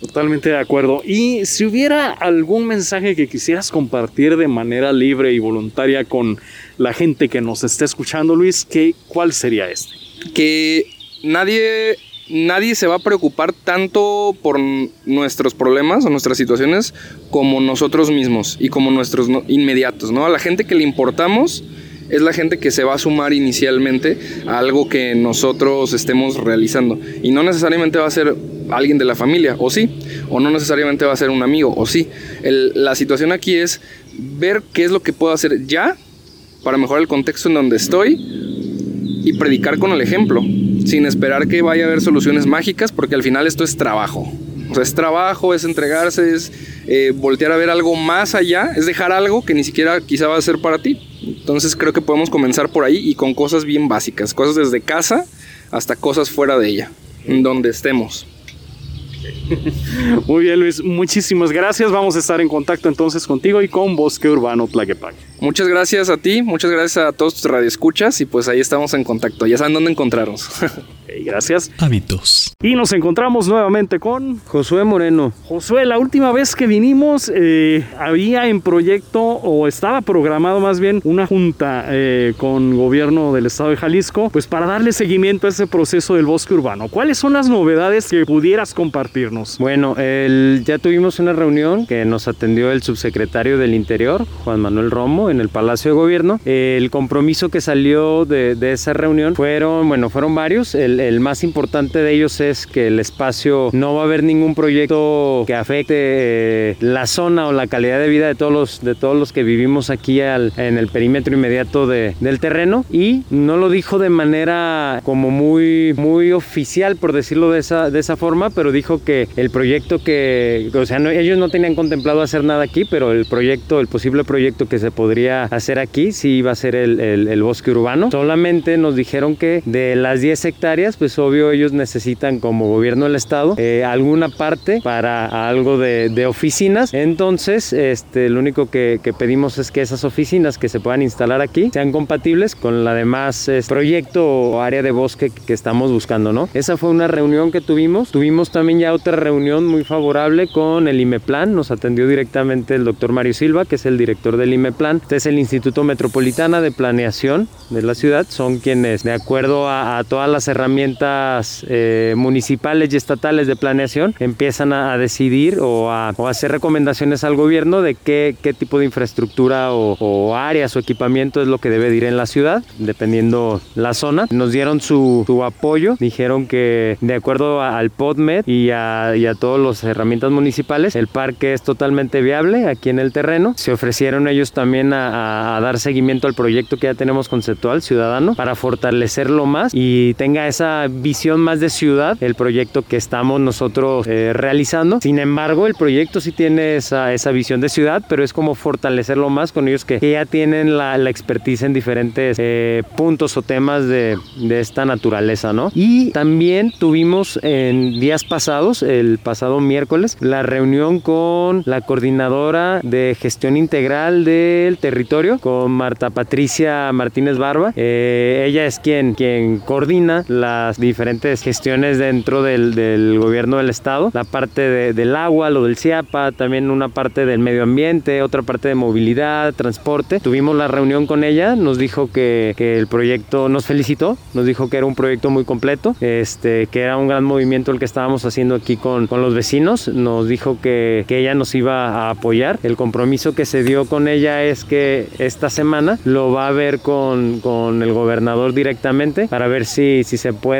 Totalmente de acuerdo. Y si hubiera algún mensaje que quisieras compartir de manera libre y voluntaria con la gente que nos está escuchando, Luis, ¿qué, ¿cuál sería este? Que nadie nadie se va a preocupar tanto por nuestros problemas o nuestras situaciones como nosotros mismos y como nuestros inmediatos, ¿no? A la gente que le importamos es la gente que se va a sumar inicialmente a algo que nosotros estemos realizando. Y no necesariamente va a ser alguien de la familia, o sí, o no necesariamente va a ser un amigo, o sí. la situación aquí es ver qué es lo que puedo hacer ya para mejorar el contexto en donde estoy y predicar con el ejemplo sin esperar que vaya a haber soluciones mágicas, porque al final esto es trabajo. O sea, es trabajo, es entregarse, es eh, voltear a ver algo más allá, es dejar algo que ni siquiera quizá va a ser para ti. Entonces creo que podemos comenzar por ahí y con cosas bien básicas, cosas desde casa hasta cosas fuera de ella, donde estemos. Muy bien, Luis. Muchísimas gracias. Vamos a estar en contacto entonces contigo y con Bosque Urbano Tlaquepaque. Muchas gracias a ti, muchas gracias a todos tus radioescuchas y pues ahí estamos en contacto. Ya saben dónde encontrarnos. gracias. Hábitos. Y nos encontramos nuevamente con Josué Moreno. Josué, la última vez que vinimos eh, había en proyecto o estaba programado más bien una junta eh, con gobierno del estado de Jalisco, pues para darle seguimiento a ese proceso del bosque urbano. ¿Cuáles son las novedades que pudieras compartirnos? Bueno, el, ya tuvimos una reunión que nos atendió el subsecretario del Interior, Juan Manuel Romo, en el Palacio de Gobierno. El compromiso que salió de, de esa reunión fueron, bueno, fueron varios. El, el, más importante de ellos es que el espacio no va a haber ningún proyecto que afecte eh, la zona o la calidad de vida de todos los, de todos los que vivimos aquí en el perímetro inmediato del terreno y no lo dijo de manera como muy, muy oficial, por decirlo de esa, de esa forma, pero dijo que el proyecto que, o sea, ellos no tenían contemplado hacer nada aquí, pero el proyecto, el posible proyecto que se podría hacer aquí sí iba a ser el, el, bosque urbano. Solamente nos dijeron que de las 10 hectáreas, pues obvio ellos necesitan como gobierno del estado eh, alguna parte para algo de, de, oficinas. Entonces, este, lo único que, que, pedimos es que esas oficinas que se puedan instalar aquí sean compatibles con la demás proyecto o área de bosque que estamos buscando, ¿no? Esa fue una reunión que tuvimos. Tuvimos también ya otra reunión muy favorable con el IMEPLAN. Nos atendió directamente el doctor Mario Silva, que es el director del IMEPLAN. Este es el Instituto Metropolitana de Planeación de la ciudad. Son quienes, de acuerdo a, todas las herramientas eh, municipales y estatales de planeación, empiezan a, decidir o a, hacer recomendaciones al gobierno de qué, tipo de infraestructura o, áreas o equipamiento es lo que debe ir en la ciudad, dependiendo la zona. Nos dieron su, apoyo, dijeron que de acuerdo al PodMed y a, y a todas las herramientas municipales, el parque es totalmente viable aquí en el terreno. Se ofrecieron ellos también a dar seguimiento al proyecto que ya tenemos conceptual ciudadano para fortalecerlo más y tenga esa visión más de ciudad el proyecto que estamos nosotros eh, realizando. Sin embargo, el proyecto sí tiene esa, esa visión de ciudad, pero es como fortalecerlo más con ellos que, ya tienen la, la, expertise en diferentes eh, puntos o temas de, de, esta naturaleza, ¿no? Y también tuvimos en días pasados, el pasado miércoles, la reunión con la coordinadora de gestión integral del territorio, con Marta Patricia Martínez Barba. Eh, ella es quien, quien coordina las diferentes gestiones dentro del, gobierno del estado, la parte del agua, lo del CIAPA, también una parte del medio ambiente, otra parte de movilidad, transporte. Tuvimos la reunión con ella, nos dijo que, que el proyecto, nos felicitó, nos dijo que era un proyecto muy completo, este, que era un gran movimiento el que estábamos haciendo aquí con, con los vecinos, nos dijo que, que ella nos iba a apoyar. El compromiso que se dio con ella es que esta semana lo va a ver con, con el gobernador directamente para ver si, si se puede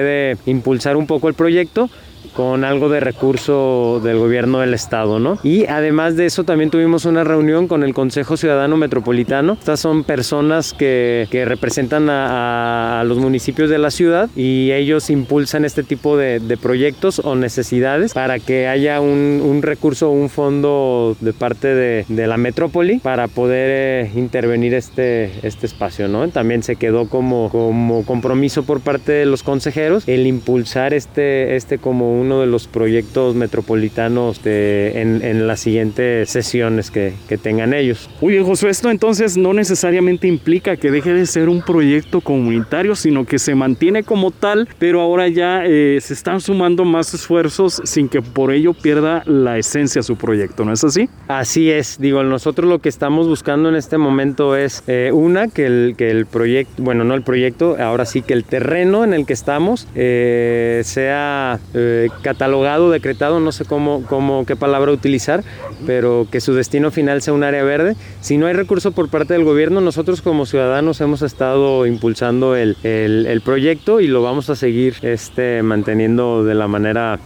impulsar un poco el proyecto con algo de recurso del gobierno del estado, ¿no? Y además de eso también tuvimos una reunión con el Consejo Ciudadano Metropolitano. Estas son personas que, que representan a, a, los municipios de la ciudad y ellos impulsan este tipo de, de proyectos o necesidades para que haya un, un recurso un fondo de parte de, de la metrópoli para poder eh, intervenir este, este espacio, ¿no? También se quedó como, como compromiso por parte de los consejeros el impulsar este, este como uno de los proyectos metropolitanos de, en, en, las siguientes sesiones que, que, tengan ellos. Muy bien, Josué, esto entonces no necesariamente implica que deje de ser un proyecto comunitario, sino que se mantiene como tal, pero ahora ya eh, se están sumando más esfuerzos sin que por ello pierda la esencia de su proyecto, ¿no es así? Así es, digo, nosotros lo que estamos buscando en este momento es eh, una, que el, que el proyecto, bueno, no el proyecto, ahora sí que el terreno en el que estamos eh, sea eh, catalogado, decretado, no sé cómo, cómo, qué palabra utilizar, pero que su destino final sea un área verde. Si no hay recurso por parte del gobierno, nosotros como ciudadanos hemos estado impulsando el, el, proyecto y lo vamos a seguir este, manteniendo de la manera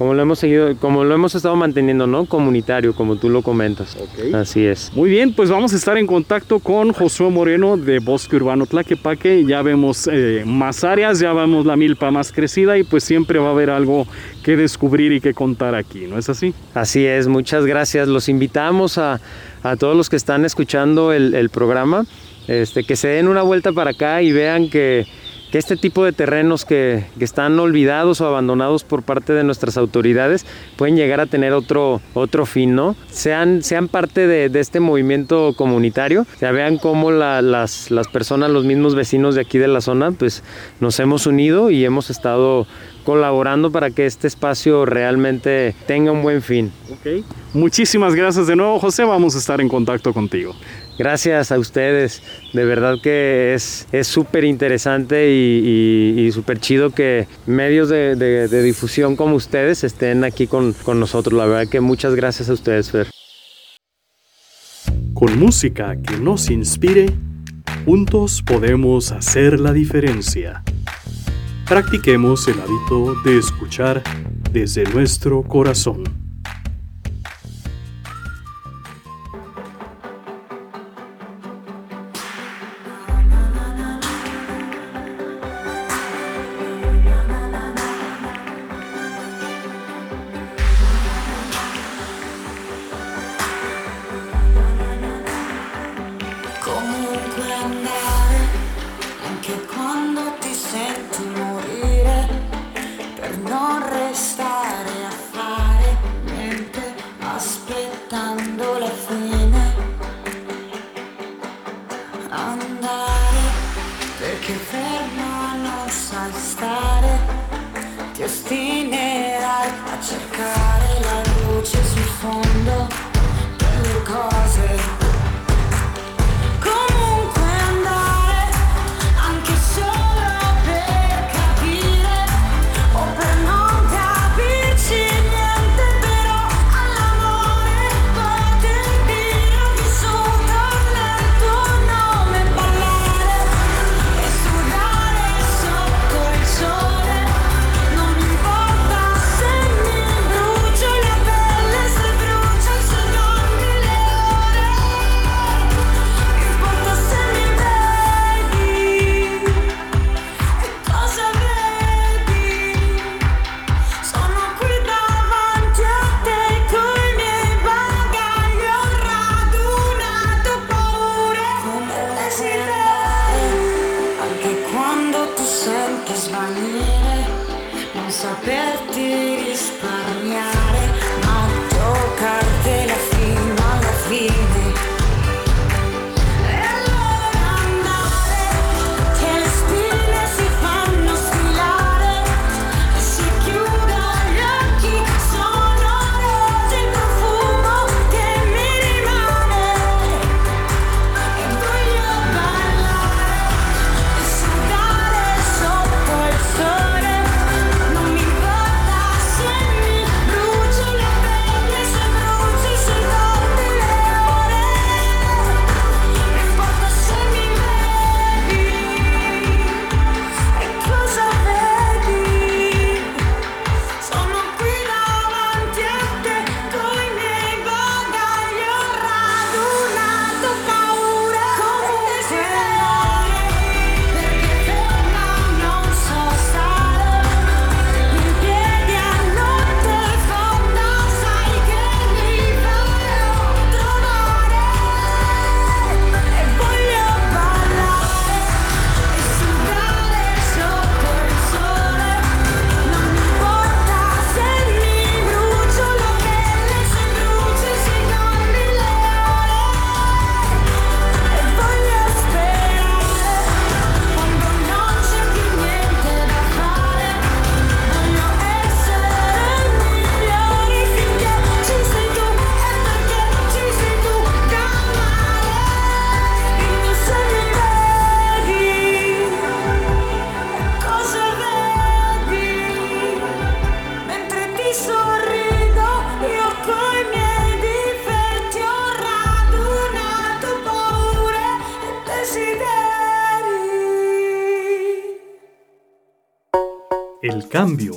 como lo hemos seguido, como lo hemos estado manteniendo, ¿no? Comunitario, como tú lo comentas. Okay. Así es. Muy bien, pues vamos a estar en contacto con Josué Moreno de Bosque Urbano Tlaquepaque. Ya vemos eh, más áreas, ya vemos la milpa más crecida y pues siempre va a haber algo que descubrir y que contar aquí, ¿no es así? Así es, muchas gracias. Los invitamos a, a todos los que están escuchando el, el programa, este, que se den una vuelta para acá y vean que que este tipo de terrenos que, que, están olvidados o abandonados por parte de nuestras autoridades pueden llegar a tener otro, otro fin, ¿no? Sean, sean parte de, de este movimiento comunitario, ya vean cómo la, las, las personas, los mismos vecinos de aquí de la zona, pues nos hemos unido y hemos estado colaborando para que este espacio realmente tenga un buen fin. Okay. Muchísimas gracias de nuevo, José. Vamos a estar en contacto contigo. Gracias a ustedes, de verdad que es súper interesante y, y, súper chido que medios de, de, de, difusión como ustedes estén aquí con, con nosotros. La verdad que muchas gracias a ustedes, Fer. Con música que nos inspire, juntos podemos hacer la diferencia. Practiquemos el hábito de escuchar desde nuestro corazón.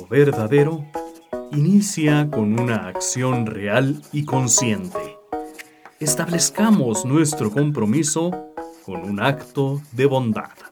Verdadero inicia con una acción real y consciente. Establezcamos nuestro compromiso con un acto de bondad.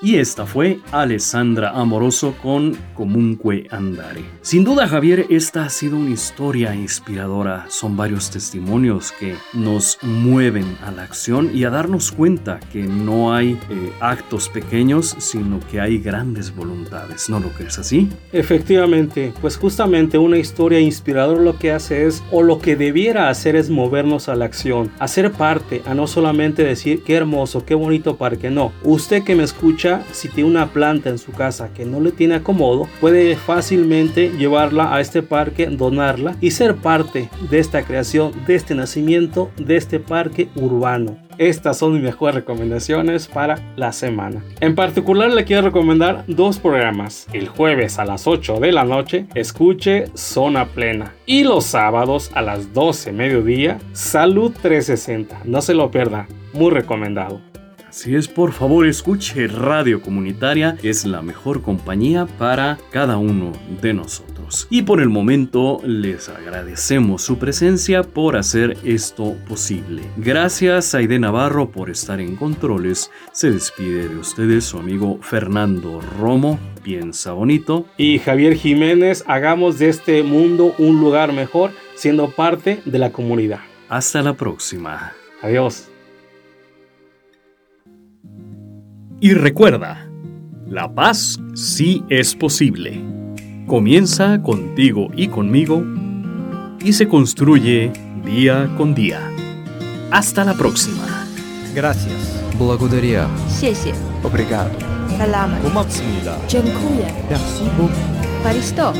Y esta fue Alessandra Amoroso con Comunque Andare. Sin duda, Javier, esta ha sido una historia inspiradora. Son varios testimonios que nos mueven a la acción y a darnos cuenta que no hay eh, actos pequeños, sino que hay grandes voluntades. ¿No lo crees así? Efectivamente, pues justamente una historia inspiradora lo que hace es, o lo que debiera hacer es movernos a la acción, hacer parte, a no solamente decir qué hermoso, qué bonito parque, no. Usted que me escucha, si tiene una planta en su casa que no le tiene acomodo, puede fácilmente llevarla a este parque, donarla y ser parte de esta creación, de este nacimiento, de este parque urbano. Estas son mis mejores recomendaciones para la semana. En particular le quiero recomendar dos programas. El jueves a las 8 de la noche, escuche Zona Plena. Y los sábados a las 12 mediodía, Salud 360. No se lo pierda. Muy recomendado. Así es, por favor escuche Radio Comunitaria, es la mejor compañía para cada uno de nosotros. Y por el momento les agradecemos su presencia por hacer esto posible. Gracias a Aide Navarro por estar en controles. Se despide de ustedes su amigo Fernando Romo. Piensa bonito. Y Javier Jiménez, hagamos de este mundo un lugar mejor siendo parte de la comunidad. Hasta la próxima. Adiós. Y recuerda, la paz sí es posible. Comienza contigo y conmigo y se construye día con día. Hasta la próxima. Gracias. Благодаря. Сеси. Obrigado. Салама. Кумацмида. Джанкуя. Паристо.